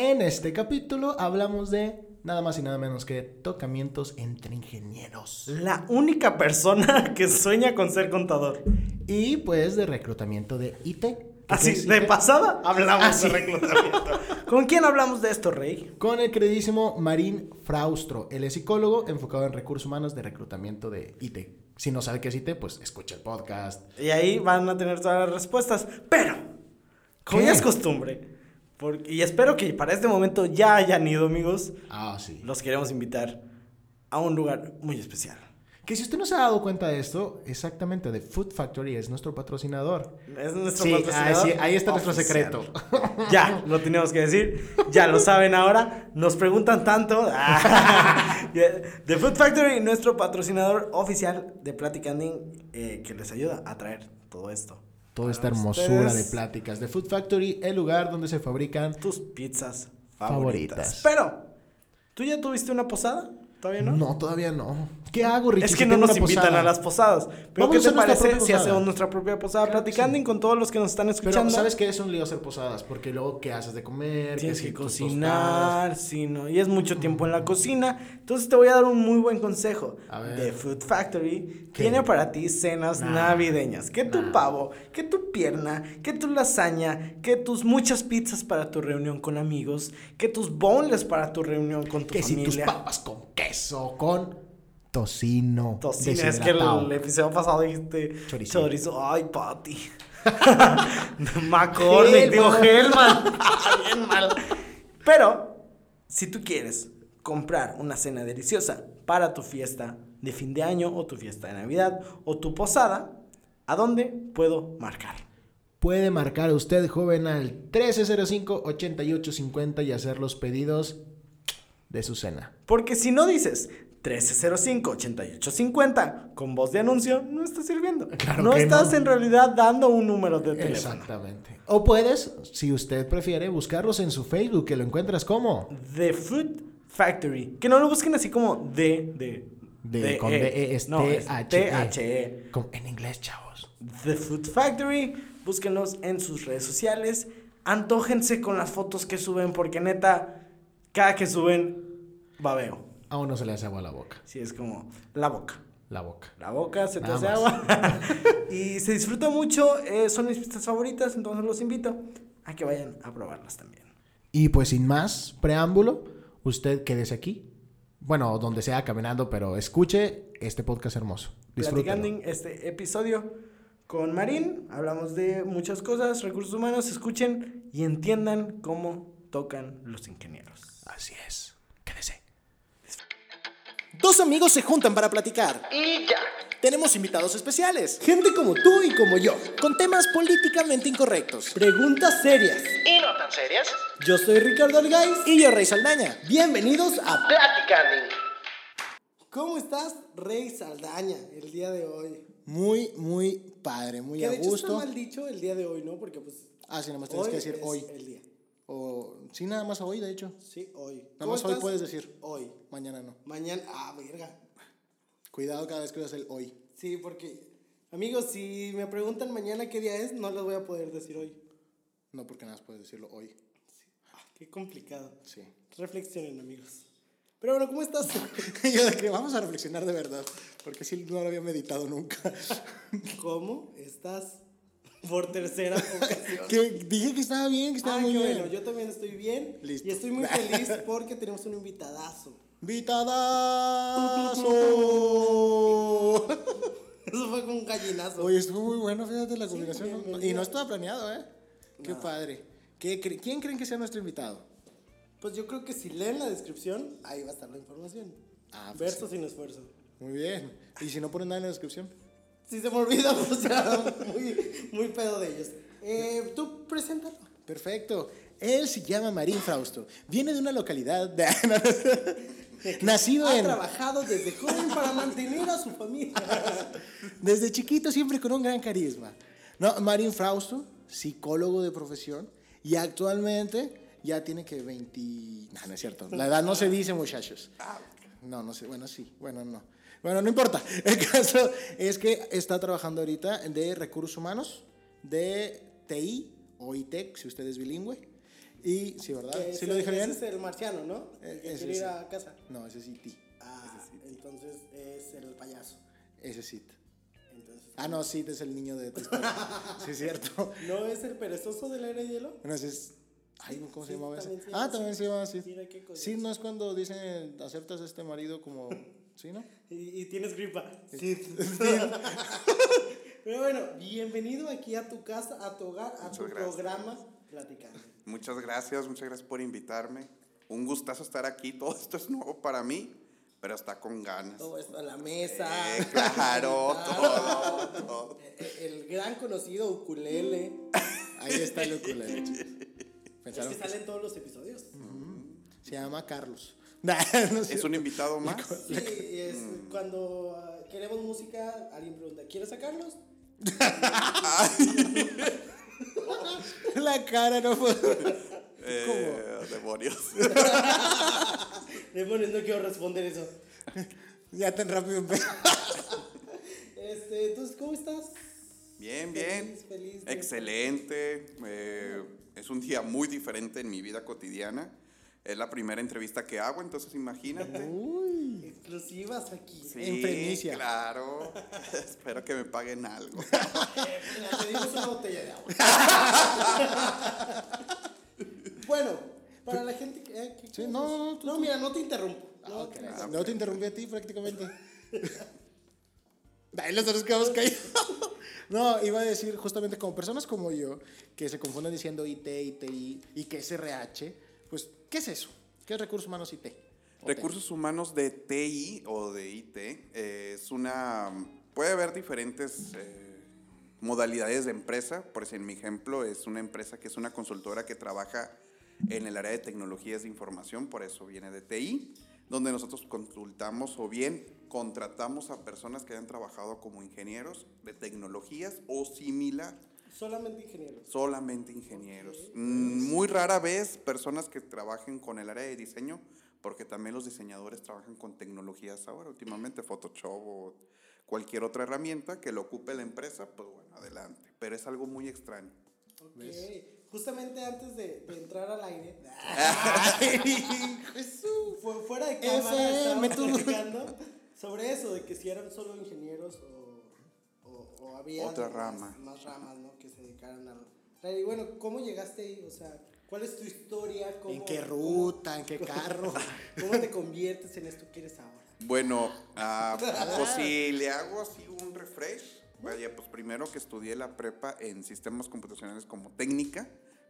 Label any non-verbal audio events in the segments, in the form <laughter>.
En este capítulo hablamos de nada más y nada menos que tocamientos entre ingenieros. La única persona <laughs> que sueña con ser contador. Y pues de reclutamiento de IT. ¿Qué Así, de IT? pasada hablamos Ah, de reclutamiento. <laughs> ¿Con quién hablamos de esto, Rey? Con el queridísimo Marín Fraustro. Él es psicólogo enfocado en recursos humanos de reclutamiento de IT. Si no sabe qué es IT, pues escucha el podcast. Y ahí van a tener todas las respuestas. Pero, como ya es costumbre, porque- y espero que para este momento ya hayan ido, amigos, Ah, sí. los queremos invitar a un lugar muy especial. Que si usted no se ha dado cuenta de esto, exactamente, The Food Factory es nuestro patrocinador. Es nuestro Sí, patrocinador ahí sí, ahí está nuestro oficial. secreto. <laughs> Ya, lo teníamos que decir. Ya lo saben ahora. Nos preguntan tanto. <laughs> The Food Factory, nuestro patrocinador oficial de Platicanding, eh, que les ayuda a traer todo esto. Toda esta hermosura ustedes, de pláticas. The Food Factory, el lugar donde se fabrican Tus pizzas Favoritas. favoritas. Pero, ¿tú ya tuviste una posada? ¿Todavía no? No, todavía no. ¿Qué hago, Richie? Es que no nos invitan posada? a las posadas. Pero Vamos ¿qué te parece si hacemos nuestra propia posada Claro que platicando sí. con todos los que nos están escuchando? Pero, ¿sabes qué es un lío hacer posadas? Porque luego, ¿qué haces de comer? Tienes ¿Qué que tus cocinar, sí, no, y es mucho tiempo en la cocina. Entonces te voy a dar un muy buen consejo. A ver. The Food Factory ¿Qué? tiene para ti cenas Nah. navideñas. Que tu Nah. pavo, que tu pierna, que tu lasaña, que tus muchas pizzas para tu reunión con amigos, que tus boneless para tu reunión con tu Que si tus familia. papas con queso, con tocino. Tocino, es que el, deshidratado. episodio pasado dijiste Chorizo. chorizo. Ay, Pati. <laughs> <laughs> McCormick, digo. Hellman. Bien mal. Pero, si tú quieres comprar una cena deliciosa para tu fiesta de fin de año o tu fiesta de Navidad o tu posada, ¿a dónde puedo marcar? Puede marcar usted, joven, al 1305-8850 y hacer los pedidos de su cena. Porque si no dices 1305-8850 con voz de anuncio, no está sirviendo. Claro no que estás no. en realidad dando un número de teléfono. Exactamente. O puedes, si usted prefiere, buscarlos en su Facebook, que lo encuentras como The Food Factory. Que no lo busquen así como de, de, De- con D, E, es No, es T-H-E. T-H-E. como- en inglés, chavos. The Food Factory. Búsquenlos en sus redes sociales. Antójense con las fotos que suben, porque neta, cada que suben, babeo. A uno se le hace agua a la boca. Sí, es como la boca. La boca. La boca se te hace agua. <laughs> y se disfruta mucho. eh, son mis pistas favoritas, entonces los invito a que vayan a probarlas también. Y pues sin más preámbulo, usted quédese aquí. Bueno, donde sea caminando, pero escuche este podcast hermoso. Disfrútenlo. Platicando este episodio con Marín. Hablamos de muchas cosas, recursos humanos. Escuchen y entiendan cómo tocan los ingenieros. Así es. Quédese. Dos amigos se juntan para platicar. Y ya. Tenemos invitados especiales, Gente como tú y como yo. con temas políticamente incorrectos. Preguntas serias. ¿Y no tan serias? Yo soy Ricardo Algaiz. Y yo, Rey Saldaña. Bienvenidos a Platicando. ¿Cómo estás, Rey Saldaña, el día de hoy? Muy, muy padre, muy Que a de hecho gusto. está mal dicho el día de hoy, ¿no? Porque pues Ah, sí, nada más tienes hoy que decir es hoy. el día. O sí, nada más hoy, de hecho. Sí, hoy. Nada ¿Cómo más hoy puedes decir. Hoy. Mañana no. Mañana. Ah, verga. Cuidado cada vez que usas el hoy. Sí, porque, amigos, si me preguntan mañana qué día es, no les voy a poder decir hoy. No, porque nada más puedes decirlo hoy. Ah, qué complicado. Sí. Reflexionen, amigos. Pero bueno, ¿cómo estás? <laughs> Yo de que vamos a reflexionar de verdad, porque sí no lo había meditado nunca. ¿Cómo estás por tercera <laughs> ocasión? que dije que estaba bien, que estaba Ah, muy qué bien. bueno, yo también estoy bien. Listo. Y estoy muy <laughs> feliz porque tenemos un invitadazo. ¡Vitadazo! <laughs> Eso fue con un gallinazo. Oye, estuvo muy bueno, fíjate la combinación. bien, ¿no? bien. y no estaba planeado, ¿eh? Qué padre. ¿Qué cre- ¿Quién creen que sea nuestro invitado? Pues yo creo que si leen la descripción, ahí va a estar la información. Ah, pues Verso sin esfuerzo. Muy bien. ¿Y si no ponen nada en la descripción? Si se me olvida, <laughs> pues ya, muy, muy pedo de ellos. Eh, Tú preséntalo. Perfecto. Él se llama Marín Frausto. Viene de una localidad. de- <laughs> Nacido Ha en. trabajado desde joven para mantener a su familia. <laughs> Desde chiquito, siempre con un gran carisma. No, Marín Frausto, psicólogo de profesión. Y actualmente ya tiene que 20. No, no es cierto. La edad no se dice, muchachos. No, no sé. Bueno, sí. Bueno, no. Bueno, no importa. <laughs> El caso es que está trabajando ahorita de recursos humanos, de TI o ITEC, si usted es bilingüe. Y, sí, ¿verdad? Que ¿Sí ese- lo dije bien? Ese es el marciano, ¿no? Eh, El que ese ir sí. a casa. No, ese es E.T. Ah, entonces es el payaso. Ese es Sid. Entonces, Ah, no, Sid es el niño de Story. <laughs> Sí, es cierto. ¿No es el perezoso del aire de hielo? Bueno, ese es... Ay, ¿cómo se Sid llamaba ese? se Ah, también se llama Sid. Sid, ¿a qué cosa? Sid no es cuando dicen, aceptas a este marido como... ¿Sí, no? Y, y tienes gripa. Sí. <laughs> Pero bueno, bienvenido aquí a tu casa, a tu hogar, a tu Muchas gracias. programa Platicando. Muchas gracias, muchas gracias por invitarme. Un gustazo estar aquí. Todo esto es nuevo para mí, pero está con ganas. Todo esto a la mesa. Eh, claro, <laughs> todo, todo. Eh, eh, El gran conocido ukulele. Ahí está el ukulele, <laughs> chicos. Es Pensaron que que sale en todos los episodios. se llama Carlos. Nah, <laughs> no sé. ¿Es un invitado más? Sí, es cuando ah, queremos música, alguien pregunta, ¿quieres sacarlos? <laughs> La cara no fue... Eh, demonios. <laughs> Demonios, no quiero responder eso. Ya tan rápido. Este, entonces, ¿cómo estás? Bien, bien. Feliz, feliz Excelente. eh, es un día muy diferente en mi vida cotidiana. Es la primera entrevista que hago, entonces imagínate. Exclusivas aquí. Sí, En primicia. claro. <laughs> Espero que me paguen algo. <laughs> Mira, te dimos una botella de agua. <laughs> bueno, para la gente que... eh, Sí, no, no, no, tú- no, mira, no te interrumpo. No, Ok. te- No te interrumpí a ti prácticamente. Ahí los dos quedamos caídos. No, iba a decir justamente como personas como yo que se confunden diciendo IT, ITI y que es RH, pues, ¿qué es eso? ¿Qué es recursos humanos IT? Recursos humanos de TI o de IT eh, es una. Puede haber diferentes eh, modalidades de empresa. Por ejemplo, en mi ejemplo, es una empresa que es una consultora que trabaja en el área de tecnologías de información, por eso viene de TI, donde nosotros consultamos o bien contratamos a personas que hayan trabajado como ingenieros de tecnologías o similar. Solamente ingenieros. Solamente ingenieros. Mm, Muy rara vez personas que trabajen con el área de diseño, porque también los diseñadores trabajan con tecnologías ahora, últimamente Photoshop o cualquier otra herramienta que lo ocupe la empresa, pues bueno, adelante. Pero es algo muy extraño. Ok. Justamente antes de, de entrar al aire, <laughs> fu- fuera de cámara, estábamos sobre eso, de que si eran solo ingenieros o, o, o había Otra más- rama. más ramas, ¿no? Que se dedicaran a... Y bueno, ¿cómo llegaste ahí? O sea, ¿cuál es tu historia? ¿Cómo, ¿En qué ruta? ¿En qué carro? <laughs> ¿Cómo te conviertes en esto que eres ahora? Bueno, ah, <laughs> pues si le hago así un refresh, vaya, pues primero que estudié la prepa en sistemas computacionales como técnica,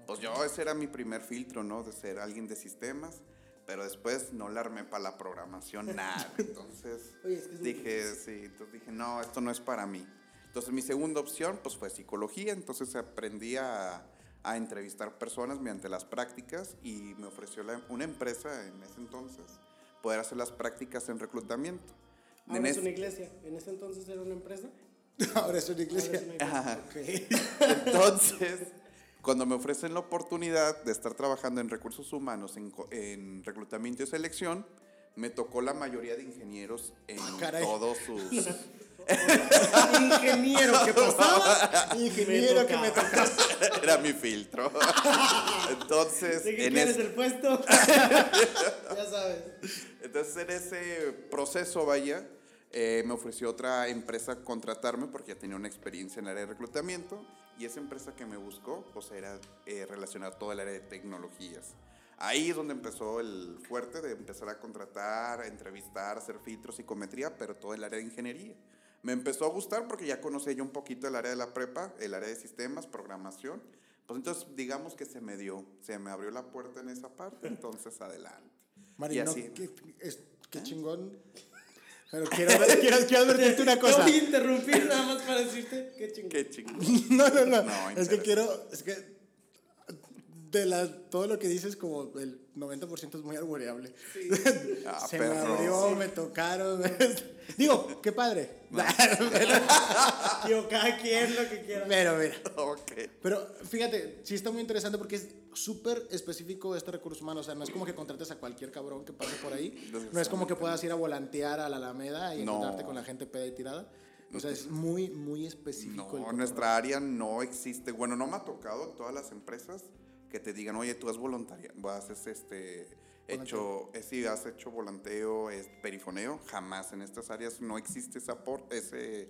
pues yo ese era mi primer filtro, ¿no? De ser alguien de sistemas, pero después no la armé para la programación, nada. <laughs> Entonces Oye, es que es dije, sí, entonces dije, no, esto no es para mí. Entonces mi segunda opción, pues fue psicología, entonces aprendí a, a entrevistar personas mediante las prácticas y me ofreció la- una empresa en ese entonces poder hacer las prácticas en reclutamiento. En Ahora es es- una iglesia. ¿En ese entonces era una empresa? <laughs> Ahora es una iglesia. es una iglesia. Ajá. Ok. <laughs> Entonces, cuando me ofrecen la oportunidad de estar trabajando en recursos humanos, en, reclutamiento y selección, me tocó la mayoría de ingenieros en caray. todos sus... <laughs> Ingeniero, ¿qué pasaba? Ingeniero que me tocaba. toca. Era mi filtro. Entonces, ¿De qué en ese- el puesto? <laughs> ya sabes. Entonces, en ese proceso, vaya, eh, me ofreció otra empresa contratarme porque ya tenía una experiencia en el área de reclutamiento y esa empresa que me buscó, pues era eh, relacionada todo el área de tecnologías. Ahí es donde empezó el fuerte de empezar a contratar, a entrevistar, hacer filtros, psicometría, pero todo el área de ingeniería. Me empezó a gustar porque ya conocía yo un poquito el área de la prepa, el área de sistemas, programación. Pues entonces, digamos que se me dio, se me abrió la puerta en esa parte, entonces <laughs> adelante. Mari, Y no, así. qué, qué chingón. Pero <laughs> quiero, quiero, quiero advertirte una <laughs> cosa. a interrumpir nada más para decirte qué chingón. Qué chingón. No, no, no. No, es que quiero, es que de la, todo lo que dices como el 90% es muy arboreable. <laughs> Ah, Se me perro. abrió, me tocaron. <laughs> Digo, qué padre. <laughs> Digo, cada quien lo que quiera. Pero mira. Ok. Pero fíjate, sí está muy interesante porque es súper específico este recurso humano. O sea, no es como que contrates a cualquier cabrón que pase por ahí. No es como que puedas ir a volantear a la Alameda y No. encontrarte con la gente peda y tirada. O sea, es muy, muy específico. No, en nuestra área no existe. Bueno, no me ha tocado todas las empresas que te digan, oye, tú has voluntaria, haces este, hecho, eh, sí, has hecho volanteo, es perifoneo, jamás en estas áreas no existe ese aporte, ese,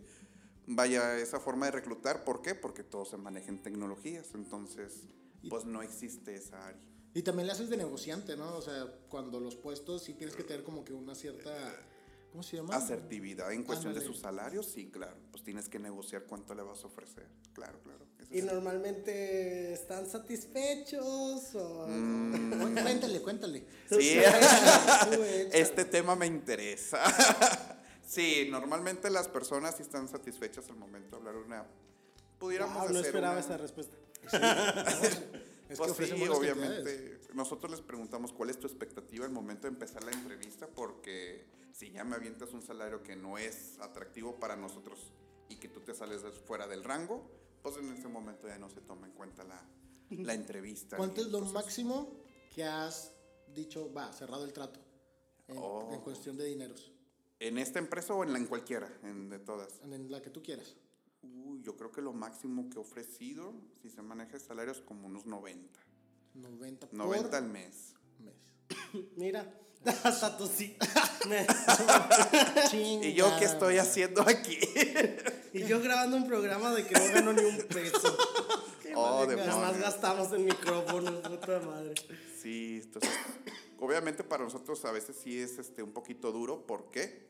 vaya, esa forma de reclutar, ¿por qué? Porque todo se maneja en tecnologías, entonces, pues no existe esa área. Y también le haces de negociante, ¿no? O sea, cuando los puestos sí tienes que tener como que una cierta... ¿Cómo se llama? Asertividad en cuestión de sus salarios, sí, claro. Pues tienes que negociar cuánto le vas a ofrecer. Claro, claro. Eso ¿Y sí. normalmente están satisfechos o...? Mm, Cuéntale, cuéntale. Sí, <laughs> este tema me interesa. <laughs> Sí, normalmente las personas sí están satisfechas al momento de hablar una. Pudiéramos Wow, no hacer esperaba una- esa respuesta. <laughs> Es Pues que sí, obviamente. Nosotros les preguntamos cuál es tu expectativa al momento de empezar la entrevista, porque si ya me avientas un salario que no es atractivo para nosotros y que tú te sales fuera del rango, pues en ese momento ya no se toma en cuenta la, la <laughs> entrevista. ¿Cuánto es lo máximo que has dicho, va, cerrado el trato? En, Oh. en cuestión de dineros. ¿En esta empresa o en, la, en cualquiera? En, de todas. En la que tú quieras. Uy, yo creo que lo máximo que he ofrecido, si se maneja salarios, como unos 90. 90 por 90 al mes. mes. <coughs> Mira, hasta tú sí. <laughs> ¿Y yo qué estoy haciendo aquí? y yo grabando un programa de que no gano ni un peso. <laughs> Qué Oh, madre, Nada más gastamos en micrófonos, puta madre. Sí, entonces, obviamente para nosotros a veces sí es este, un poquito duro. ¿Por qué?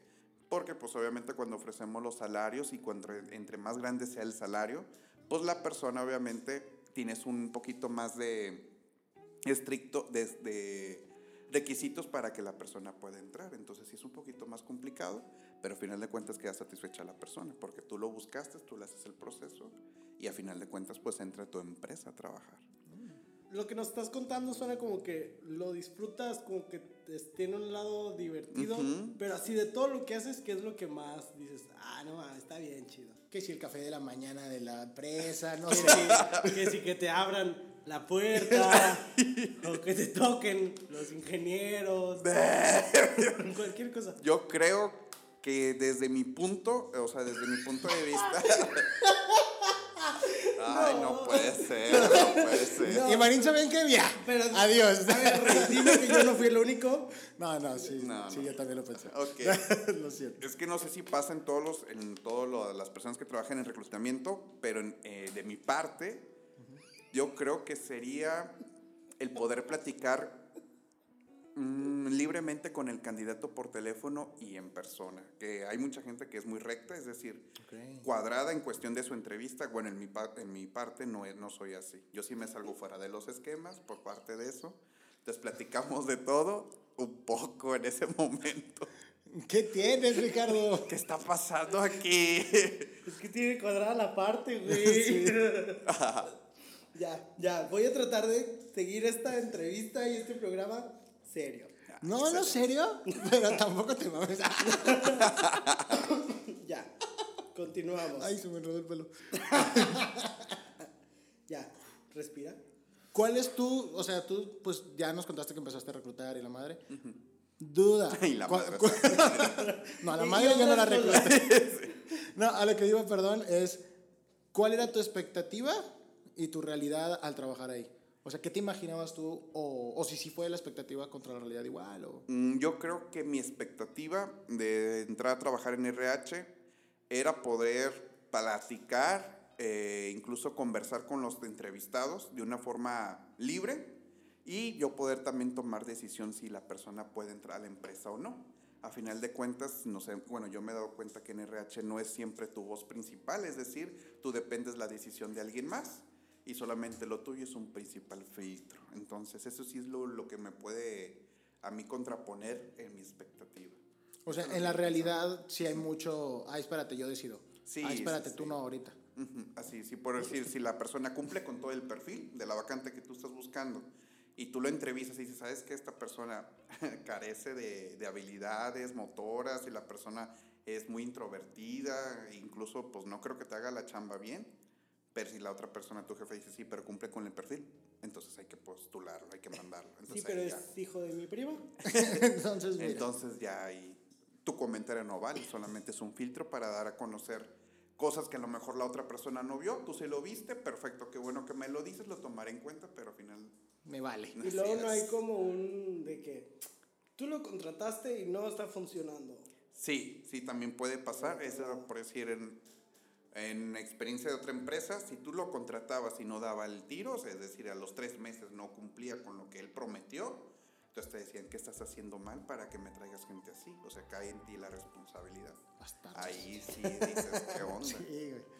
Porque pues obviamente cuando ofrecemos los salarios y cuando entre más grande sea el salario, pues la persona obviamente tienes un poquito más de estricto de, de requisitos para que la persona pueda entrar. Entonces sí es un poquito más complicado, pero a final de cuentas queda satisfecha la persona, porque tú lo buscaste, tú le haces el proceso y a final de cuentas pues entra tu empresa a trabajar. Lo que nos estás contando suena como que lo disfrutas, como que tiene un lado divertido, pero así de todo lo que haces, ¿qué es lo que más dices? Ah, no, mames, está bien chido. Que si el café de la mañana de la empresa, no sé. <laughs> que si que te abran la puerta, <laughs> o que te toquen los ingenieros, <laughs> cualquier cosa. Yo creo que desde mi punto, o sea, desde mi punto de vista. <laughs> Ay, no puede ser, no puede ser. Y Marín saben que ya. Pero- Adiós. A ver, Rey, dime que yo no fui el único. No, no, sí, No, sí, no. yo también lo pensé. Ok. lo siento. Es que no sé si pasa en todos los, en todas las personas que trabajan en reclutamiento, pero en, eh, de mi parte, yo creo que sería el poder platicar mm, libremente con el candidato por teléfono y en persona. Que hay mucha gente que es muy recta, es decir, Ok. cuadrada en cuestión de su entrevista. Bueno, en mi, en mi parte no, no soy así. Yo sí me salgo fuera de los esquemas por parte de eso. Entonces platicamos de todo un poco en ese momento. ¿Qué tienes, Ricardo? ¿Qué está pasando aquí? Es que tiene cuadrada la parte, güey. <laughs> <laughs> ya, ya. Voy a tratar de seguir esta entrevista y este programa serio. No, no, serio. <laughs> Pero tampoco te mames. <laughs> Ya. Continuamos. Ay, se me enredó el pelo. <laughs> Ya. Respira. ¿Cuál es tu, o sea, tú, pues ya nos contaste que empezaste a reclutar y la madre? Duda. Y la ¿Cuál- madre no, a la madre y yo no la recluté. no, a lo que digo, perdón, es ¿cuál era tu expectativa y tu realidad al trabajar ahí? O sea, ¿qué te imaginabas tú? O, o si sí fue la expectativa contra la realidad igual. O... Mm, Yo creo que mi expectativa de entrar a trabajar en RH era poder platicar, eh, incluso conversar con los entrevistados de una forma libre y yo poder también tomar decisión si la persona puede entrar a la empresa o no. A final de cuentas, no sé, bueno, yo me he dado cuenta que en RH no es siempre tu voz principal, es decir, tú dependes la decisión de alguien más y solamente lo tuyo es un principal filtro. Entonces, eso sí es lo, lo que me puede a mí contraponer en mi expectativa. o sea, en la realidad sí hay mucho, ah, espérate, yo decido. Sí, ah, espérate, sí, tú sí. no ahorita. Así, sí, por decir, si la persona cumple con todo el perfil de la vacante que tú estás buscando y tú lo entrevistas y dices, ¿sabes que esta persona <laughs> carece de, de habilidades motoras y la persona es muy introvertida, incluso pues no creo que te haga la chamba bien? Pero si la otra persona, tu jefe, dice, sí, pero cumple con el perfil, entonces hay que postularlo, hay que mandarlo. Sí, Entonces, pero ahí es ya. hijo de mi prima. <laughs> Entonces, mira. Entonces ya ahí tu comentario no vale, solamente es un filtro para dar a conocer cosas que a lo mejor la otra persona no vio, tú se lo viste, perfecto, qué bueno que me lo dices, lo tomaré en cuenta, pero al final... Me vale. <laughs> Y luego no hay como un de que tú lo contrataste y no está funcionando. Sí, sí, también puede pasar, eso por decir en, en experiencia de otra empresa, si tú lo contratabas y no daba el tiro, o sea, es decir, a los tres meses no cumplía con lo que él prometió, entonces te decían, ¿qué estás haciendo mal para que me traigas gente así? O sea, cae en ti la responsabilidad. Bastante. Ahí sí dices, ¿qué <laughs> onda? Sí, güey.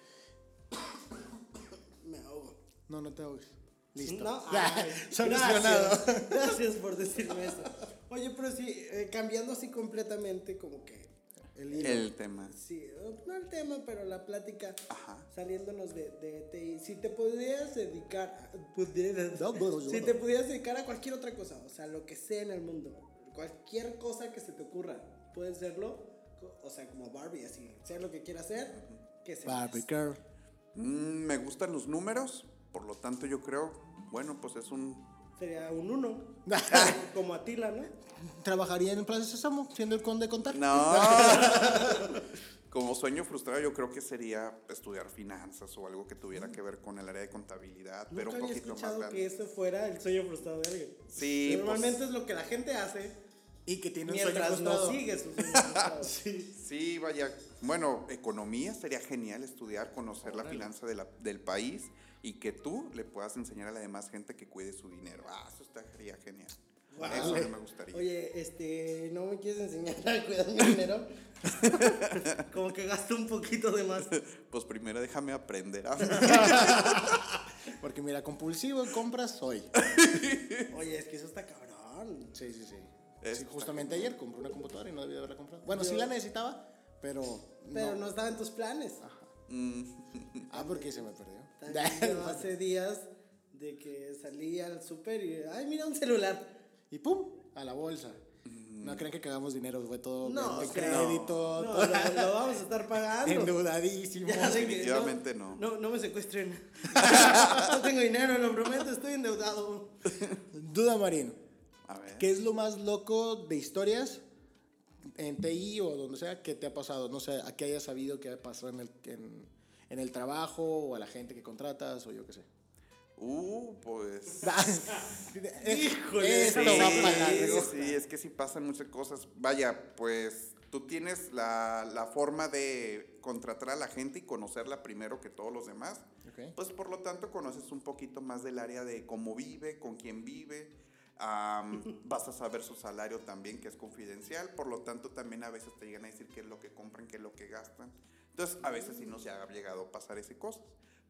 <coughs> Me ahogo. No, no te ahogues. Listo. No, <laughs> ay, solucionado. Gracias, <laughs> gracias por decirme eso. Oye, pero sí, eh, cambiando así completamente como que el hilo. El tema. Sí, no el tema, pero la plática Ajá. saliéndonos de, de TI. Si te pudieras dedicar, a- si te pudieras dedicar a cualquier otra cosa, o sea, lo que sea en el mundo, cualquier cosa que se te ocurra, puedes serlo, o sea, como Barbie, así, ser lo que quieras hacer, que sea. Barbie girl. Mm, me gustan los números, por lo tanto yo creo, bueno, pues es un... Sería un uno, <laughs> como Atila, ¿no? Trabajaría en Plaza Sésamo, siendo el conde contar. No. <laughs> Como sueño frustrado yo creo que sería estudiar finanzas o algo que tuviera que ver con el área de contabilidad, pero un había poquito más escuchado grande. que eso fuera el sueño frustrado de alguien. Sí, Normalmente pues- es lo que la gente hace Y que tiene un sueño mientras no sigue su sueño. <laughs> Sí, vaya. Bueno, economía sería genial estudiar, conocer la finanza de la- del país y que tú le puedas enseñar a la demás gente que cuide su dinero. Ah, eso estaría genial. Wow. Eso no me gustaría. Oye, este, ¿no me quieres enseñar a cuidar mi dinero? <laughs> Como que gasto un poquito de más. Pues primero déjame aprender. <laughs> Porque mira, compulsivo en compras soy. Oye, es que eso está cabrón. Sí, sí, sí. Sí, justamente ayer compré una computadora y no debía haberla comprado. Bueno, sí la necesitaba, pero. Pero no, no. estaba en tus planes. <laughs> Ah, porque se me perdió. También <laughs> hace días de que salí al súper y, ay, mira un celular. y pum, a la bolsa. No creen que cagamos dinero, fue todo No, de crédito, No, todo lo, lo vamos a estar pagando. endeudadísimo. <laughs> Definitivamente no. No, no me secuestren. no tengo dinero, lo prometo, estoy endeudado. Duda, Marín. A ver. ¿Qué es lo más loco de historias en TI o donde sea que te ha pasado? No sé, a qué hayas sabido que pasó en el, en, en el trabajo o a la gente que contratas o yo qué sé. Uh, pues. <laughs> Híjole, esto sí, va para Sí, largo. sí, es que sí pasan muchas cosas. Vaya, pues tú tienes la, la forma de contratar a la gente y conocerla primero que todos los demás. Ok. Pues por lo tanto conoces un poquito más del área de cómo vive, con quién vive. Am, vas a saber su salario también, que es confidencial. Por lo tanto, también a veces te llegan a decir qué es lo que compran, qué es lo que gastan. Entonces, a veces sí nos ha llegado a pasar ese cosas.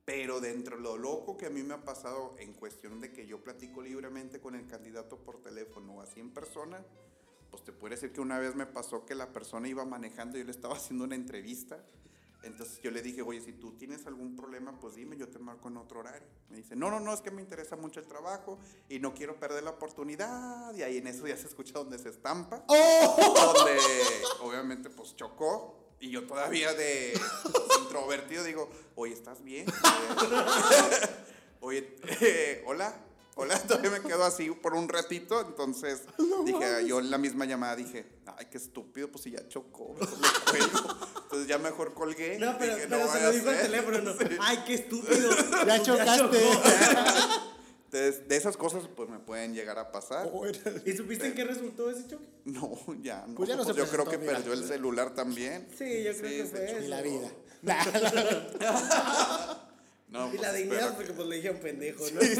Pero dentro de lo loco que a mí me ha pasado en cuestión de que yo platico libremente con el candidato por teléfono o así en persona, pues te puedo decir que una vez me pasó que la persona iba manejando y yo le estaba haciendo una entrevista. Entonces yo le dije, oye, si tú tienes algún problema, pues dime, yo te marco en otro horario. Me dice, no, no, no, es que me interesa mucho el trabajo y no quiero perder la oportunidad. Y ahí en eso ya se escucha donde se estampa. Donde obviamente pues chocó. Y yo todavía de introvertido digo, oye, ¿estás bien? <laughs> <laughs> oye, eh, hola. Hola, <laughs> todavía me quedo así por un ratito, entonces <laughs> dije, yo en la misma llamada dije, ay, qué estúpido, pues si ya chocó, mejor le cuelgo. Entonces ya mejor colgué. No, pero, dije, pero se lo dijo al ser". teléfono, no. <laughs> Ay, qué estúpido. Ya chocaste. Entonces, de esas cosas pues me pueden llegar a pasar. ¿Y supiste en qué resultó ese choque? No, ya no. Pues ya no se yo creo que mira. perdió el celular también. Sí, yo creo que se fue eso. Y la vida. No, Y pues, la dignidad porque pues le dijeron pendejo, ¿no? de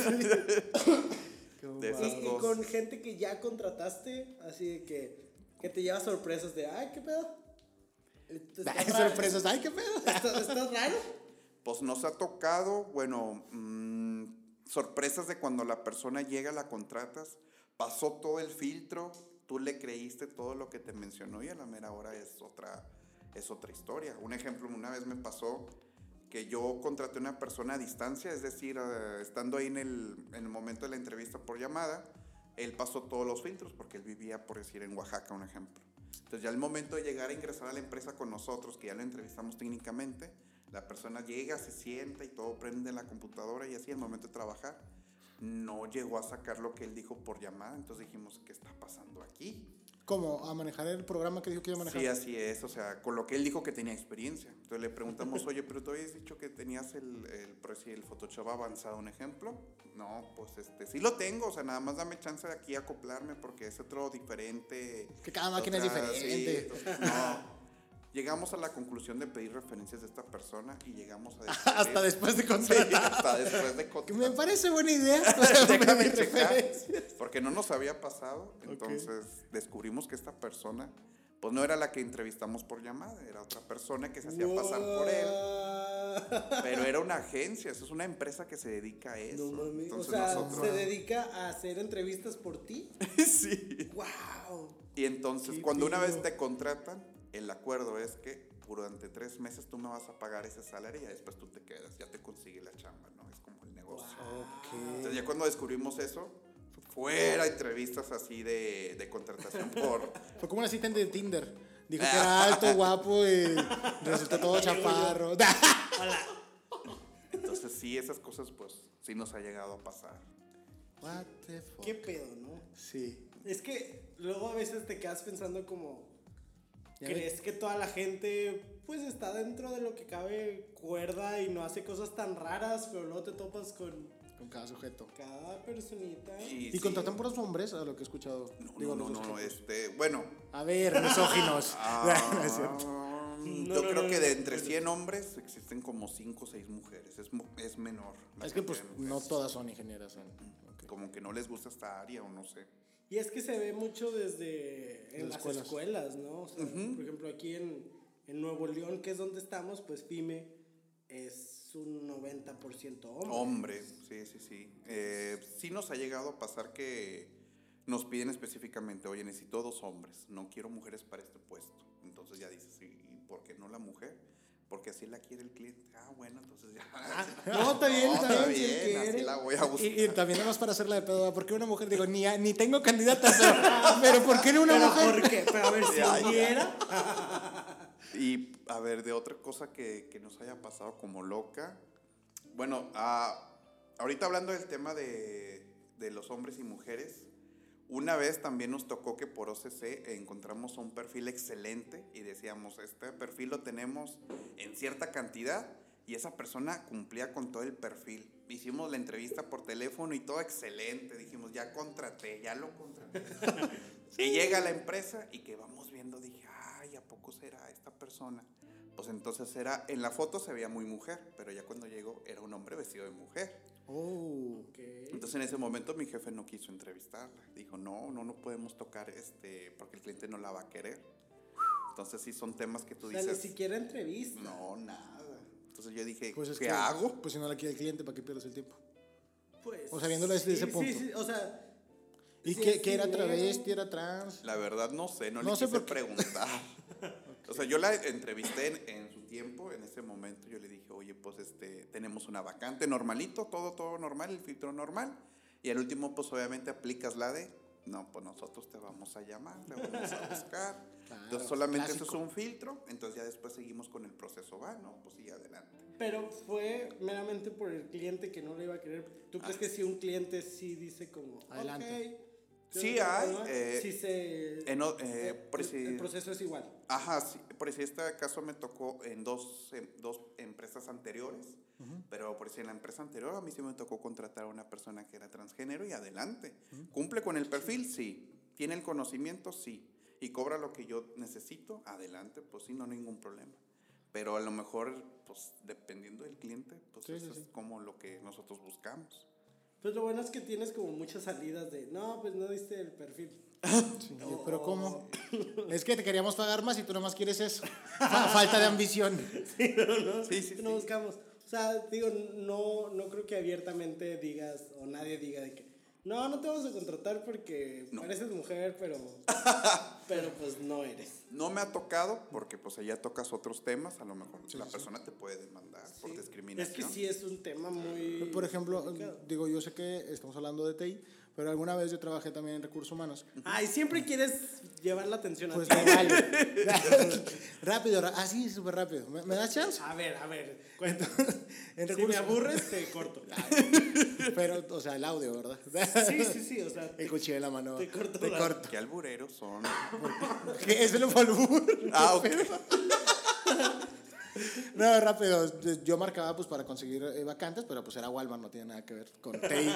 esas Y, y cosas. con gente que ya contrataste, así de que, que te lleva sorpresas de, ay, qué pedo. <laughs> Esto está Ay, sorpresas. Ay, qué pedo. <laughs> ¿Estás, estás raro? Pues nos ha tocado, bueno, mm, sorpresas de cuando la persona llega, la contratas, pasó todo el filtro, tú le creíste todo lo que te mencionó y a la mera hora es otra, es otra historia. Un ejemplo, una vez me pasó que yo contraté una persona a distancia, es decir, eh, estando ahí en el, en el momento de la entrevista por llamada, él pasó todos los filtros porque él vivía, por decir, en Oaxaca, un ejemplo. Entonces ya al momento de llegar a ingresar a la empresa con nosotros, que ya lo entrevistamos técnicamente, la persona llega, se sienta y todo prende la computadora y así al momento de trabajar, no llegó a sacar lo que él dijo por llamada, entonces dijimos, ¿qué está pasando aquí? ¿Cómo? ¿A manejar el programa que dijo que iba a manejar? Sí, así es, o sea, con lo que él dijo que tenía experiencia. Entonces le preguntamos, oye, pero tú habías dicho que tenías el, el, por el Photoshop avanzado, un ejemplo. No, pues este, sí lo tengo, o sea, nada más dame chance de aquí acoplarme porque es otro diferente. Que cada máquina es diferente. sí, entonces, no. Llegamos a la conclusión de pedir referencias de esta persona y llegamos a descubrir- <laughs> Hasta después de Sí, contratar. hasta después de contratar. me parece buena idea. <laughs> Déjame checar, porque no nos había pasado. Entonces descubrimos que esta persona, pues no era la que entrevistamos por llamada, era otra persona que se hacía pasar por él. Pero era una agencia, eso es una empresa que se dedica a eso. No mames. O Entonces sea, nosotros. se dedica a hacer entrevistas por ti. <laughs> sí. ¡Wow! Y entonces, Qué cuando una pido. vez te contratan, el acuerdo es que durante tres meses tú me vas a pagar ese salario y ya después tú te quedas, ya te consigue la chamba, ¿no? Es como el negocio. Entonces, ya cuando descubrimos eso, fuera entrevistas así de, de contratación por. <laughs> Fue como una cita de Tinder. Dijo que era <laughs> alto, guapo y resultó todo chaparro. <laughs> Entonces, sí, esas cosas, pues, sí nos ha llegado a pasar. What the fuck? ¿Qué pedo, no? Sí. Es que luego a veces te quedas pensando como... ¿Crees que toda la gente pues está dentro de lo que cabe cuerda y no hace cosas tan raras, pero luego te topas con Con cada sujeto. cada personita? Y sí. contratan puras hombres, a lo que he escuchado. No, Digo, no, no, no, este, bueno. A ver, misóginos. <laughs> <laughs> ah, No es cierto. No, yo no, creo no, que no, de entre no. 100 hombres existen como 5 o 6 mujeres. Es, es menor. Es que pues no todas son ingenieras. en- ok. Como que no les gusta esta área o no sé. Y es que se ve mucho desde en Las las escuelas. escuelas, ¿no? O sea, Por ejemplo, aquí en, en Nuevo León, que es donde estamos, pues PYME es un 90% hombre. Hombre, sí, sí, sí. Eh, sí nos ha llegado a pasar que nos piden específicamente, oye, necesito dos hombres, no quiero mujeres para este puesto. Entonces ya dices, ¿y por qué no la mujer? Porque así la quiere el cliente. Ah, bueno, entonces ya. No, está bien, No, está bien, si él así quiere. la voy a buscar. Y, y también nada más para hacerla de pedo, ¿por qué una mujer? Digo, ni, ni tengo candidata, pero, ¿por qué no una Pero mujer? ¿por qué? Pero a ver, si <laughs> hubiera... Y a ver, de otra cosa que, que nos haya pasado como loca. Bueno, ah, ahorita hablando del tema de, de los hombres y mujeres, una vez también nos tocó que por OCC encontramos un perfil excelente y decíamos, este perfil lo tenemos en cierta cantidad y esa persona cumplía con todo el perfil. Hicimos la entrevista por teléfono y todo excelente. Dijimos, ya contraté, ya lo contraté. <laughs> Y llega a la empresa y que vamos viendo, dije, ay, ¿a poco será esta persona? Pues entonces era, en la foto se veía muy mujer, pero ya cuando llegó era un hombre vestido de mujer. Oh. Ok. Entonces en ese momento mi jefe no quiso entrevistarla. Dijo, no, no, no podemos tocar este, porque el cliente no la va a querer. Entonces sí son temas que tú O sea, ni dices, siquiera entrevista. no, nada. Entonces yo dije, Pues es ¿qué que, hago? Pues si no la quiere el cliente, ¿para qué pierdes el tiempo? Pues, O sea, viéndolo desde ese punto. Sí, sí, o sea... ¿Y sí qué, es qué era travesti, era trans? La verdad no sé, no, No le sé quise preguntar. <laughs> O sea, yo la entrevisté en, en su tiempo, en ese momento yo le dije, oye, pues este, tenemos una vacante normalito, todo, todo normal, el filtro normal. Y al último, pues obviamente aplicas la de, no, pues nosotros te vamos a llamar, te vamos a buscar. Claro, entonces solamente eso clásico. es un filtro, entonces ya después seguimos con el proceso, va, no, pues sí, adelante. Pero fue meramente por el cliente que no le iba a querer. ¿Tú crees que si un cliente sí dice como... Adelante. "Ok, yo Sí hay, tengo problema", eh, sí se... en eh, por el- si- el proceso es igual. Ajá, sí, por si este caso me tocó en dos, en dos empresas anteriores, pero por si en la empresa anterior a mí sí me tocó contratar a una persona que era transgénero y adelante. ¿Cumple con el perfil? Sí. ¿Tiene el conocimiento? Sí. ¿Y cobra lo que yo necesito? Adelante, pues sí, no hay ningún problema. Pero a lo mejor, pues dependiendo del cliente, pues Sí, eso es como lo que nosotros buscamos. Pues lo bueno es que tienes como muchas salidas de... No, pues no diste el perfil. Sí, pero ¿cómo? Es que te queríamos pagar más y tú nomás quieres eso. <laughs> Fa- Falta de ambición. ¿no? Sí, sí, No sí. buscamos. O sea, digo, no, no creo que abiertamente digas o nadie diga de que no, no te vamos a contratar porque No. pareces mujer, pero, <laughs> pero pues no eres. No me ha tocado porque pues allá tocas otros temas, a lo mejor la persona te puede demandar por Es discriminación. que sí es un tema muy... Por ejemplo, delicado. digo, yo sé que estamos hablando de TI, pero alguna vez yo trabajé también en recursos humanos. Ay, siempre quieres llevar la atención a Pues ti. me vale. <laughs> rápido, ra- así, súper rápido. ¿Me, me das chance? A ver, a ver, cuenta. En Si me aburres, te corto. <laughs> Pero, o sea, el audio, ¿verdad? Sí, sí, sí, o sea, El cuchillo en la mano. Te corto Te la- corto. Qué albureros son. ¿Qué? ¿Ese lo fue albur? Ah, ok. No, rápido. Yo marcaba pues para conseguir eh, vacantes, pero pues era Walmart, no tiene nada que ver con TI.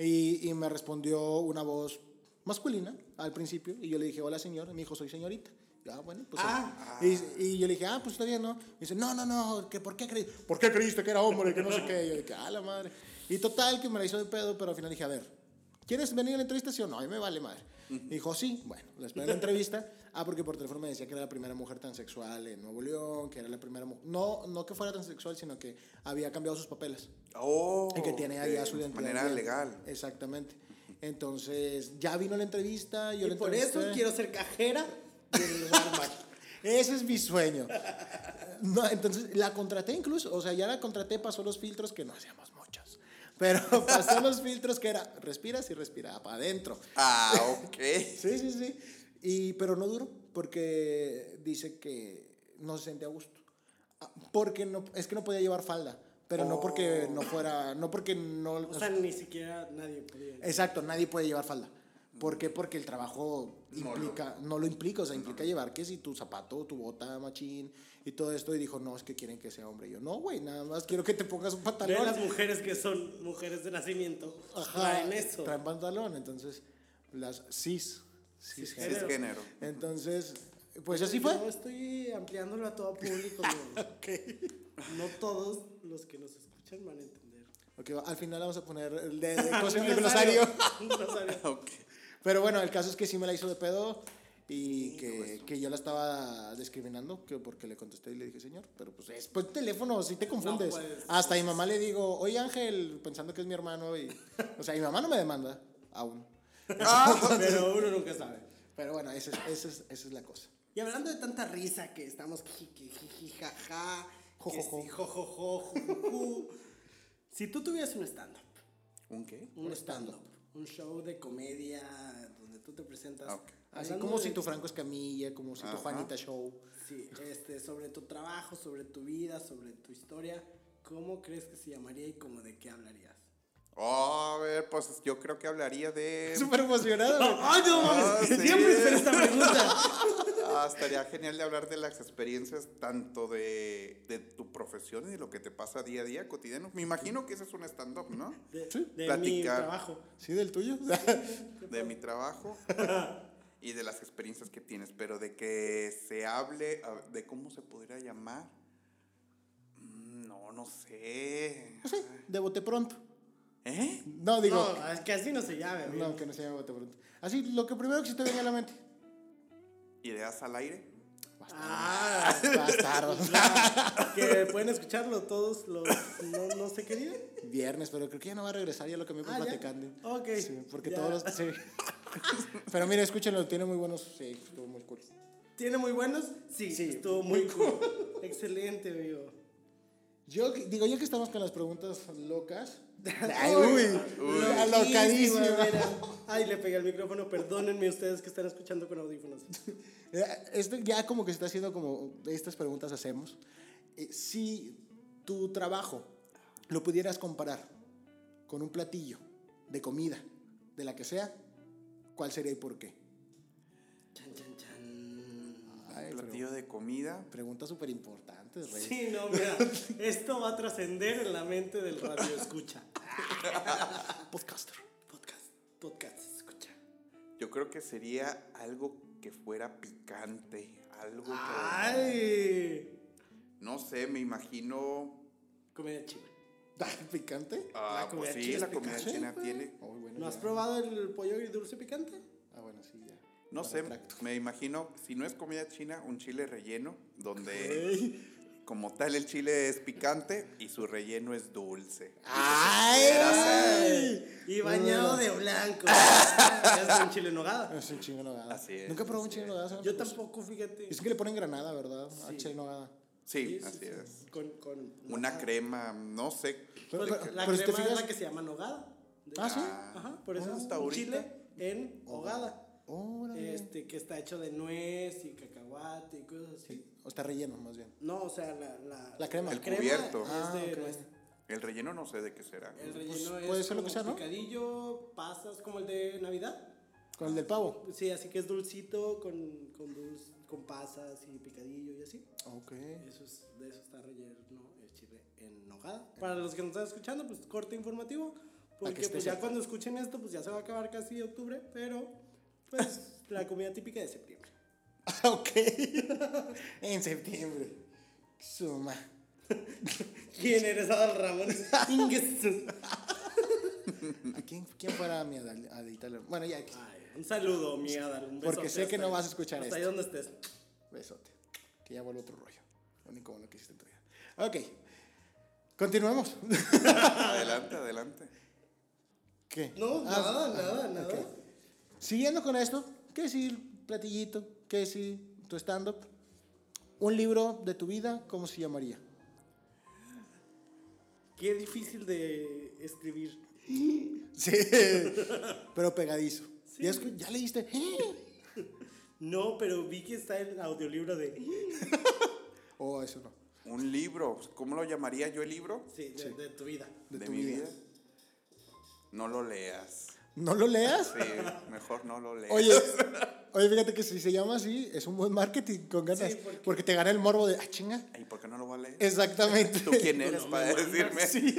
Y, y me respondió una voz masculina al principio y yo le dije, hola señor, y me dijo, soy señorita. Y ah, bueno, pues... Ah. y, y yo le dije, ah, pues está bien, ¿no? Y dice, no, no, no, que ¿por qué creíste? ¿Por qué creíste que era hombre? Que no sé qué. Y yo dije, ah, la madre. Y total, que me la hizo de pedo, pero al final dije, a ver, ¿quieres venir a la entrevista, sí o no? A mí me vale madre. Y dijo, sí, bueno, le esperé la entrevista. <laughs> Ah, porque por teléfono me decía que era la primera mujer transexual en Nuevo León, que era la primera mujer. No, no que fuera transexual, sino que había cambiado sus papeles. Oh, Y que tiene allá ok, su De identidad. manera bien. legal. Exactamente. Entonces, ya vino la entrevista. Yo y la por eso entrevisté. quiero ser cajera del. <laughs> Ese es mi sueño. No, entonces la contraté incluso, o sea, ya la contraté, pasó los filtros que no hacíamos muchos. Pero <laughs> pasó los filtros que era respiras y respiraba para adentro. Ah, ok. <laughs> Sí, sí, sí. Y, pero no duró porque dice que no se sentía a gusto. Ah, Porque no, es que no podía llevar falda, pero no porque no fuera, no porque no... O sea, ni siquiera nadie podía. Exacto, nadie puede llevar falda. ¿Por qué? Porque el trabajo No implica, no lo implica, o sea, implica llevar que si tu zapato, tu bota, machín y todo esto. Y dijo, no, es que quieren que sea hombre. Y yo, no, güey, nada más quiero que te pongas un Ve pantalón. las mujeres que son mujeres de nacimiento, Ajá, traen eso. Traen pantalón, entonces, las cis. cisgénero. Cisgénero. Entonces, pues así fue. Yo estoy ampliándolo a todo público. digo. <laughs> No todos los que nos escuchan van a entender. Ok, al final vamos a poner el de, de el glosario. Un glosario. <laughs> Ok. Pero bueno, el caso es que sí me la hizo de pedo y que, que yo la estaba discriminando, que porque le contesté y le dije, señor, pero pues es pues teléfono, si te confundes. puedes. Hasta mi mamá le digo, oye Ángel, pensando que es mi hermano y... O sea, mi mamá no me demanda aún. <laughs> <laughs> Pero uno nunca sabe. Pero bueno, esa es, esa es, esa es la cosa. Y hablando de tanta risa que estamos jiji, jiji, jaja, Jo, que jo, jo. sí, jo, jo, jo, ju, ju, ju. Si tú tuvieras un stand-up, ¿Un qué? un Un stand-up, un show de comedia donde tú te presentas. Ah, ok. Así como de- si tu Franco Escamilla, como si tu Ajá. Juanita Show. Sí, este, sobre tu trabajo, sobre tu vida, sobre tu historia, ¿cómo crees que se llamaría y cómo de qué hablarías? Oh, a ver, pues yo creo que hablaría de. <laughs> Súper emocionado. <laughs> ¡Ay, no mames! Ah, sí. Siempre esperé esta pregunta. <laughs> Ah, estaría genial de hablar de las experiencias tanto de, de tu profesión y de lo que te pasa día a día cotidiano. Me imagino que ese es un stand-up, ¿no? De, Sí. de mi trabajo. ¿Sí, del tuyo? De mi trabajo y de las experiencias que tienes, pero de que se hable a- de cómo se podría llamar. mm, No, no sé. No sé, de bote pronto. ¿Eh? No, digo... no, es que así no se llame, amigo. No, que no se llame bote pronto. Así, lo que primero que se te venga a la mente. ¿Ideas al aire? Ah, Bastardo. <laughs> que pueden escucharlo todos los... No, no sé qué día. Viernes, pero creo que ya no va a regresar ya lo que me Ah, platicando. Ok, Sí, porque ya. todos los. Sí. <laughs> <laughs> pero mira, escúchenlo, tiene muy buenos. Sí, estuvo muy cool. ¿Tiene muy buenos? Sí, Sí, estuvo muy cool. Excelente, amigo. Yo digo, ya que estamos con las preguntas locas. <laughs> Ay, uy, alocadísima. mira. Ay, le pegué al micrófono. Perdónenme ustedes que están escuchando con audífonos. <laughs> Esto ya como que se está haciendo como estas preguntas hacemos. Eh, si tu trabajo lo pudieras comparar con un platillo de comida, de la que sea, ¿cuál sería y por qué? Chan, chan, chan. Ay, Platillo de comida. preguntas súper importantes, Rey. Sí, no, mira. <laughs> Esto va a trascender en la mente del radio escucha. <laughs> Podcaster. Podcast. Podcast, escucha. Yo creo que sería algo que fuera picante. Algo que. Ay. No sé, me imagino. Comedia china. ¿Picante? Ah, La comida pues sí, china es la comida picante, china tiene. Oh, bueno, ¿No has probado el pollo y dulce picante? Ah, bueno, sí, ya. No sé, me imagino, si no es comida china, un chile relleno, donde como tal el chile es picante y su relleno es dulce. ¡Ay! Y bañado de blanco. <laughs> es un chile en nogada. Es un chingo en nogada. Así es, Nunca probé un chingo en nogada. Yo tampoco, fíjate. Dicen que le ponen granada, ¿verdad? A Sí. chile en nogada. Sí, Sí, sí, así sí. es. Con, con Una nogada. crema, no sé. Pero- Pues pero- la pero si te crema es la que se llama nogada. Ah, ¿sí? Ajá, por eso Ah, es un chile en hogada. Órale. Este, que está hecho de nuez y cacahuate y cosas así. O está relleno, más bien. No, o sea, la, la, La crema. El cubierto. es Ah, de ok. nuez. El relleno no sé de qué será. El relleno es puede ser lo que sea, ¿no? picadillo, pasas, como el de Navidad. Con el del pavo. Sí, así que es dulcito con, con, dulce, con pasas y picadillo y así. Ok. Eso es, de eso está relleno el chile en nogada. Para los que nos están escuchando, pues corte informativo. Porque pues, ya cuando escuchen esto, pues ya se va a acabar casi octubre, pero pues <laughs> la comida típica de septiembre. ok. <laughs> en septiembre. Suma. <laughs> ¿Quién eres, Adal Ramón? ¿A quién, quién fuera mi Adal-? Bueno, ya. Ay, un saludo, mi Adal. Un Porque besote sé que no ahí. vas a escuchar hasta ahí esto. donde estés. Besote. Que ya vuelve otro rollo. Lo único bueno que hiciste en tu vida. Ok. Continuemos. <laughs> Adelante, adelante. ¿Qué? No, Ah, nada, ah, nada, nada. Siguiendo con esto, ¿qué decir platillito? ¿Qué decir tu stand-up? Un libro de tu vida, ¿cómo se llamaría? Qué difícil de escribir. <laughs> Sí, pero pegadizo. ¿Ya, escu- ¿Ya leíste? <laughs> No, pero vi que está el audiolibro de. <laughs> Oh, eso no. Un libro. ¿Cómo lo llamaría yo el libro? Sí, de, de tu vida. De, De tu mi vida. vida. No lo leas. ¿No lo leas? Sí, mejor no lo leas. Oye, <laughs> oye, fíjate que si se llama así, es un buen marketing con ganas. Sí, porque- porque... te gana el morbo de, ah, chinga. ¿Y por qué no lo voy a leer? Exactamente. ¿Tú quién eres no para decirme? Sí,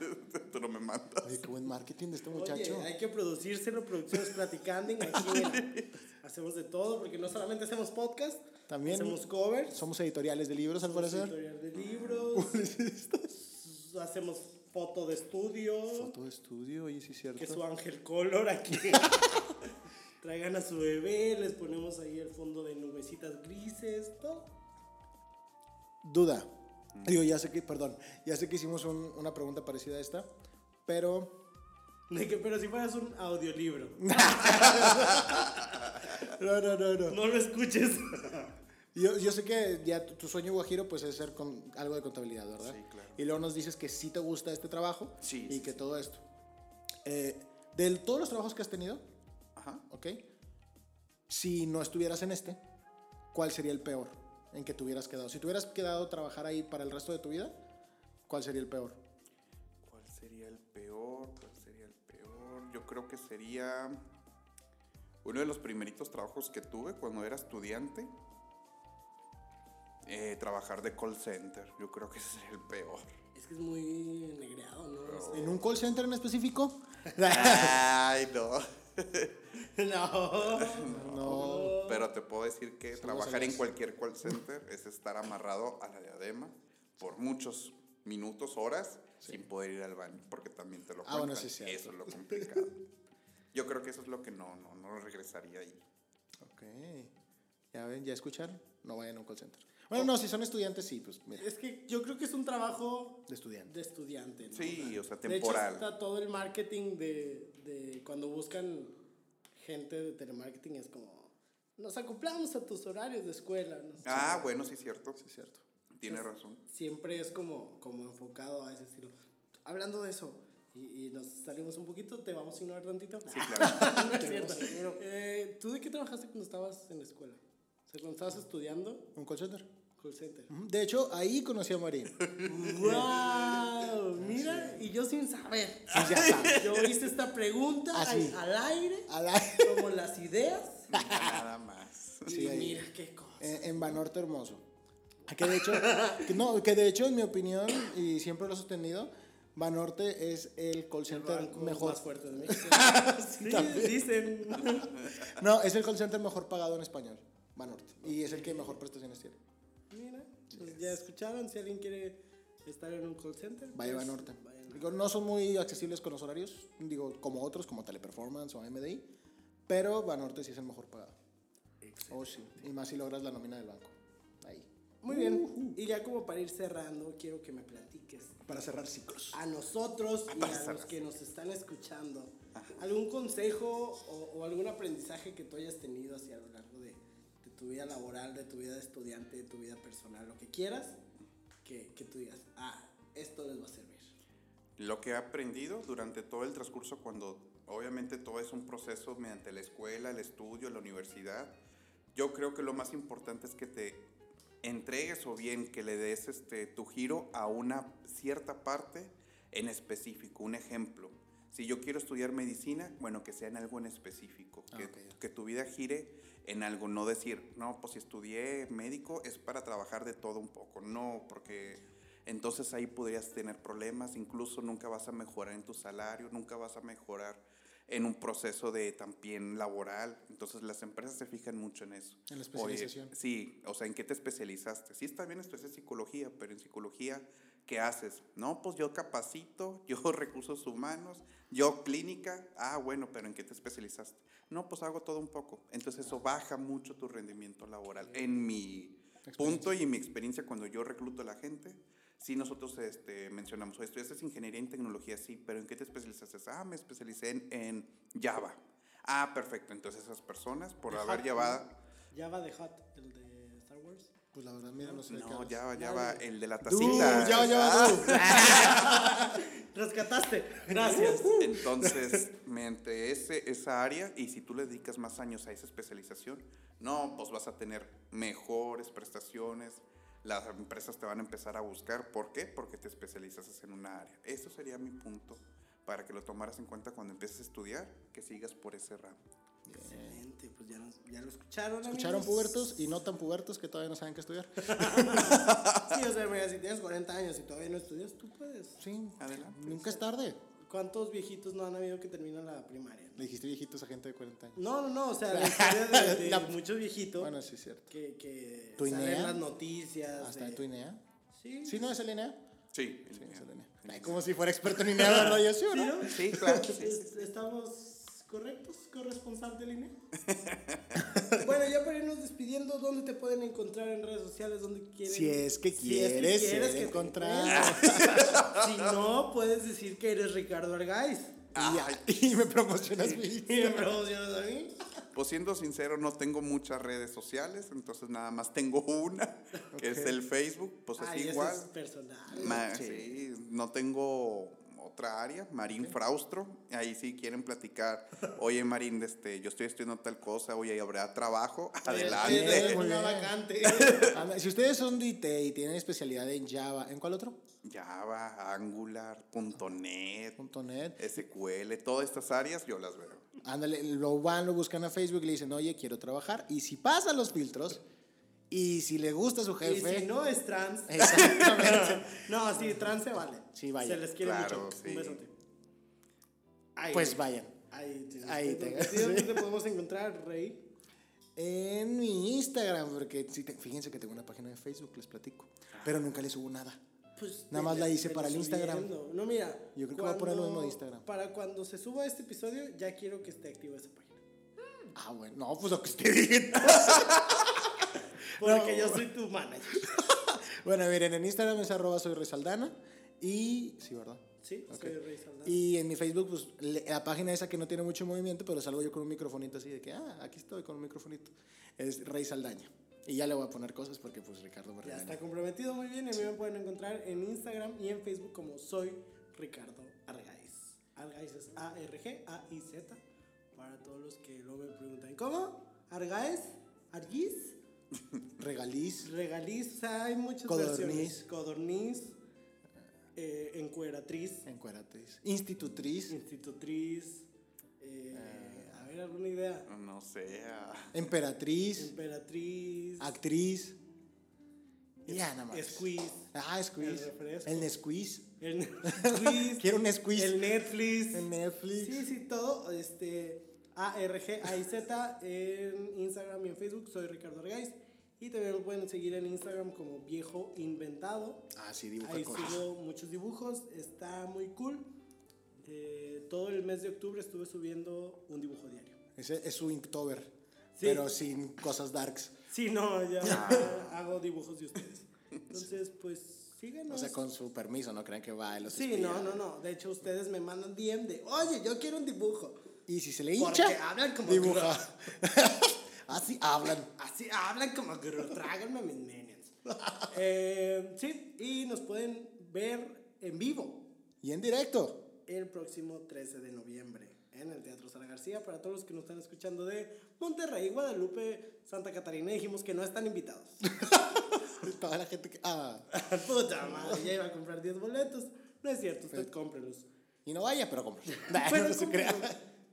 <laughs> no me mandas. Oye, qué buen marketing de este muchacho. Oye, hay que producírselo, producciones platicando. <laughs> Aquí hacemos de todo, porque no solamente hacemos podcast, También hacemos covers, Somos editoriales de libros, al parecer. editorial de libros, <laughs> hacemos foto de estudio, Foto de estudio, oye, sí es cierto. que su ángel color aquí. Traigan a su bebé, les ponemos ahí el fondo de nubecitas grises, todo. Duda. Digo, ya sé que, perdón, ya sé que hicimos un- una pregunta parecida a esta, pero De que, pero si fueras un audiolibro, <laughs> no, no, no, no. no lo escuches. <laughs> Yo, yo sé que ya tu, tu sueño guajiro pues es ser con algo de contabilidad, ¿verdad? Sí, claro. Y luego nos dices que sí te gusta este trabajo Sí, y sí, que sí. todo esto. Eh, de todos los trabajos que has tenido, Ajá. ¿ok? Si no estuvieras en este, ¿cuál sería el peor en que te hubieras quedado? Si te hubieras quedado a trabajar ahí para el resto de tu vida, ¿cuál sería el peor? ¿Cuál sería el peor? ¿Cuál sería el peor? Yo creo que sería uno de los primeritos trabajos que tuve cuando era estudiante. eh, trabajar de call center. Yo creo que ese sería el peor. Es que es muy negreado, ¿no? Este, ¿En un call center en específico? Ay, no. <laughs> <laughs> No. No. Pero te puedo decir que trabajar en cualquier call <laughs> center es estar amarrado a la diadema por muchos minutos, horas, sin poder ir al baño, porque también te lo Ah, bueno, sí cierto. Eso es lo complicado. Yo creo que eso es lo que no, no, no regresaría ahí. Ok. Ya ven, ya escucharon. No vayan a un call center. Bueno, no, si son estudiantes, sí, pues mira, Es que yo creo que es un trabajo de estudiante. de estudiante. ¿no? Sí, o sea, De hecho, temporal. está todo el marketing de, de cuando buscan gente de telemarketing, es como, nos acoplamos a tus horarios de escuela. ¿no? Ah, bueno, sí es cierto. Sí, es cierto. Tiene razón. Siempre es como, como enfocado a ese estilo. Hablando de eso, y, y nos salimos un poquito, te vamos a ignorar tantito. Sí, claro. <laughs> no es cierto. Eh, ¿Tú de qué trabajaste cuando estabas en la escuela? O sea, cuando estabas estudiando ¿Un call center? call center. De hecho, ahí conocí a Marín. <laughs> ¡Wow! Mira, y yo sin saber. Sí, ya <laughs> sabes. Yo hice esta pregunta al, al aire, A la- como las ideas. Nada más. Sí, ahí. mira qué cosa. en, en Banorte Hermoso. Que de hecho, que no, que de hecho, en mi opinión, y siempre lo he sostenido, Banorte es el call El center banco mejor. más fuerte de México. <laughs> sí, también. dicen. No, es el call center mejor pagado en español. Banorte. Y es el que mejor prestaciones tiene. Mira, pues ya escucharon. Si alguien quiere estar en un call center, Vaya pues, Banorte. Digo, no son muy accesibles con los horarios, digo, como otros, como Teleperformance o MDI, pero Banorte sí es el mejor pagado. Oh, sí. Y más si logras la nómina del banco. Ahí. Muy bien. Y ya como para ir cerrando, quiero que me platiques Para cerrar ciclos. a nosotros y para a los que nos están escuchando algún consejo o, o algún aprendizaje que tú hayas tenido hacia lo largo de, de tu vida laboral, de tu vida de estudiante, de tu vida personal, lo que quieras, que, que tú digas, ah, esto les va a servir. Lo que he aprendido durante todo el transcurso, cuando obviamente todo es un proceso mediante la escuela, el estudio, la universidad, yo creo que lo más importante es que te entregues o bien que le des este, tu giro a una cierta parte en específico. Un ejemplo, si yo quiero estudiar medicina, bueno, que sea en algo en específico, que, que tu vida gire en algo, no decir, no, pues si estudié médico es para trabajar de todo un poco, no, porque entonces ahí podrías tener problemas, incluso nunca vas a mejorar en tu salario, nunca vas a mejorar en un proceso de también laboral, entonces las empresas se fijan mucho en eso. En la Oye, especialización. sí, o sea, ¿en qué te especializaste? Sí, está bien estudiar psicología, pero en psicología, ¿qué haces? No, pues yo capacito, <laughs> yo recursos humanos, yo clínica. Ah, bueno, pero ¿en qué te especializaste? No, pues hago todo un poco. Entonces eso baja mucho tu rendimiento laboral. En mi punto y en mi experiencia cuando yo recluto a la gente, sí nosotros este, mencionamos, oye, estudiaste ingeniería en tecnología, sí, pero ¿en qué te especializaste? Ah, me especialicé en, en Java. Ah, perfecto. Entonces esas personas, por De haber llevado... Java de Hot, el de Star Wars. Pues la verdad, mira, no sé de qué No. Java, Java, el de la tacita. ya, ya, Ah. <laughs> <laughs> Rescataste. Gracias. Entonces, mediante ese, esa área, y si tú le dedicas más años a esa especialización, no, pues vas a tener mejores prestaciones, las empresas te van a empezar a buscar. ¿Por qué? Porque te especializas en una área. Eso sería mi punto para que lo tomaras en cuenta cuando empieces a estudiar, que sigas por ese ramo. Excelente, pues ya, nos- ya lo escucharon. Escucharon amigos? pubertos y no tan pubertos que todavía no saben qué estudiar. <laughs> Sí, o sea, mira, si tienes 40 años y todavía no estudias, tú puedes. Sí, Adelante. nunca es tarde. ¿Cuántos viejitos no han habido que terminan la primaria? Le dijiste viejitos a gente de 40 años. No, no, no, o sea, <laughs> la historia de, de La- muchos viejitos Bueno, sí es cierto. que, que ¿Tu salen INEA? las noticias. ¿Hasta de- tu INEA? Sí, ¿Sí no es el INEA? Sí, Sí, es el INEA. Ay, como si fuera experto en INEA, ¿verdad? Yo sí, ¿o ¿Sí, no? no? sí, claro. sí, sí, Es- sí. ¿Estamos correctos? ¿Corresponsal del INE? <laughs> bueno, ya para irnos despidiendo, ¿dónde te pueden encontrar en redes sociales? ¿Dónde quieren? Si es que Si es que quieres quieres ser que encuentren. <laughs> si no, puedes decir que eres Ricardo Argaiz. Y, ya- <laughs> y me promocionas mi <laughs> Y me promocionas a mí. Pues siendo sincero, no tengo muchas redes sociales, entonces nada más tengo una, que es el Facebook, pues es Ay, ese igual. es personal. Ma- sí, no tengo otra área, Marín Fraustro. Ahí sí quieren platicar. Oye, Marín, este, yo estoy estudiando tal cosa, oye, ¿habrá trabajo? <laughs> Adelante. una vacante. <laughs> Si ustedes son de IT y tienen especialidad en Java, ¿en cuál otro? Java, Angular, .NET, Punto .net. SQL, todas estas áreas yo las veo. Ándale, lo van, lo buscan a Facebook y le dicen, oye, quiero trabajar. Y si pasa los filtros, y si le gusta a su Y jefe... si no es trans. Exactamente. <laughs> no, sí, trans se vale. Sí, vaya. Se les quiere Claro, mucho. sí. Un besote. Ahí, Pues vayan. Ahí, te- Ahí te- ¿sí, ¿Dónde te podemos encontrar, Rey? En mi Instagram, porque sí te- fíjense que tengo una página de Facebook, les platico. Pero nunca le subo nada. Pues, Nada más la hice para el Instagram. No, mira. Yo creo que voy a poner lo mismo de cuando- Instagram. Para cuando se suba este episodio, ya quiero que esté activa esa página. Ah, bueno. No, pues lo que usted diga. <laughs> Porque yo soy tu manager. <laughs> bueno, miren, en Instagram es arroba soy Resaldana. Y... Sí, ¿verdad? Sí, soy Rey Saldana. Y en mi Facebook, pues la página esa que no tiene mucho movimiento, pero salgo yo con un microfonito así de que, ah, aquí estoy con un microfonito. Es Rey Saldaña. Y ya le voy a poner cosas porque pues Ricardo me Ya está comprometido muy bien. Y a mí me pueden encontrar en Instagram y en Facebook como soy Ricardo Argaiz. Argaiz es A-R-G-A-I-Z. Para todos los que luego me preguntan, ¿cómo? ¿Argaiz? ¿Argiz? Regaliz. Regaliz, o sea, hay muchas Codorniz. versiones. Codorniz. eh, encueratriz. Encueratriz. Institutriz. Institutriz. eh, a ver, ¿alguna idea? No sé. ah, Emperatriz. Emperatriz. Actriz. Y ya nada más. Squeeze. Ah, squeeze. El refresco. El Nesqueeze. El <laughs> Netflix. Quiero un squeeze. El Netflix. El Netflix. Sí, sí, todo. Este, A-R-G-A-I-Z en Instagram y en Facebook. Soy Ricardo Argaiz. Y también me pueden seguir en Instagram como Viejo Inventado. Ah, sí, dibuja Ahí cosas. subo muchos dibujos. Está muy cool. Eh, todo el mes de octubre estuve subiendo un dibujo diario. Ese es su Inktober. Sí. Pero sin cosas darks. Sí, no, ya hago dibujos de ustedes. Entonces, pues síganos. O sea, con su permiso, no crean que va y los Sí, no, no, no. De hecho, ustedes me mandan DM de, oye, yo quiero un dibujo. Y si se le Porque hincha, hablan como dibuja. <laughs> Así hablan. Así hablan como que tráganme mis minions. Eh, sí, y nos pueden ver en vivo. Y en directo. el próximo 13 de noviembre en el Teatro Sara García. Para todos los que nos están escuchando de Monterrey, Guadalupe, Santa Catarina, dijimos que no están invitados. <laughs> Toda la gente que. Ah. <laughs> Puta madre, ya iba a comprar 10 boletos. No es cierto, usted cómprelos. Y no vaya, pero compre. Pero no se crea.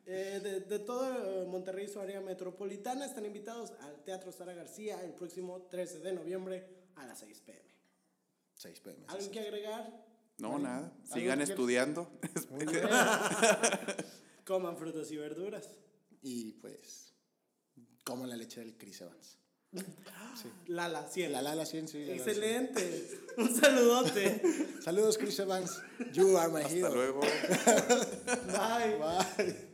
Eh, de, de todo eh, Monterrey y su área metropolitana están invitados al Teatro Sara García el próximo 13 de noviembre a las 6 pm. 6 pm. ¿Algo que agregar? No, nada. ¿Algo Sigan estudiando. <laughs> Coman frutas y verduras. Y pues. Como la leche del Chris Evans. <laughs> Lala, 100. La Lala 100, sí. la Lala 100. Excelente. <laughs> Un saludote. Saludos, Chris Evans. You are my Hasta hero. luego. Bye. Bye.